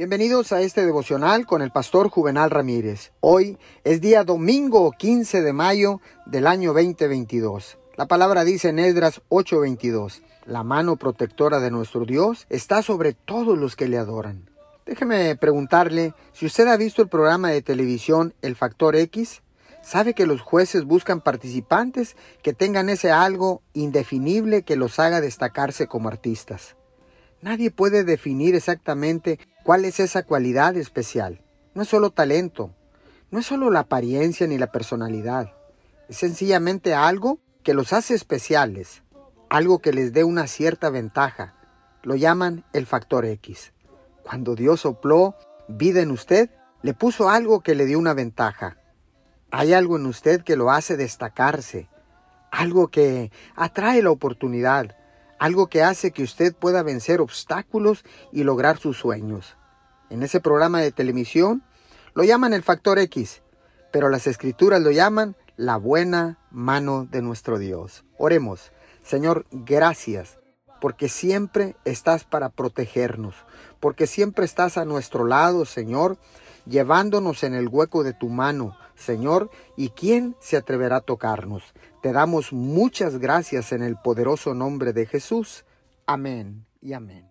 Bienvenidos a este devocional con el pastor Juvenal Ramírez. Hoy es día domingo 15 de mayo del año 2022. La palabra dice en Esdras 8:22, la mano protectora de nuestro Dios está sobre todos los que le adoran. Déjeme preguntarle si usted ha visto el programa de televisión El Factor X. ¿Sabe que los jueces buscan participantes que tengan ese algo indefinible que los haga destacarse como artistas? Nadie puede definir exactamente cuál es esa cualidad especial. No es solo talento, no es solo la apariencia ni la personalidad. Es sencillamente algo que los hace especiales, algo que les dé una cierta ventaja. Lo llaman el factor X. Cuando Dios sopló vida en usted, le puso algo que le dio una ventaja. Hay algo en usted que lo hace destacarse, algo que atrae la oportunidad, algo que hace que usted pueda vencer obstáculos y lograr sus sueños. En ese programa de televisión lo llaman el factor X, pero las escrituras lo llaman la buena mano de nuestro Dios. Oremos, Señor, gracias, porque siempre estás para protegernos, porque siempre estás a nuestro lado, Señor, llevándonos en el hueco de tu mano, Señor, ¿y quién se atreverá a tocarnos? Te damos muchas gracias en el poderoso nombre de Jesús. Amén y amén.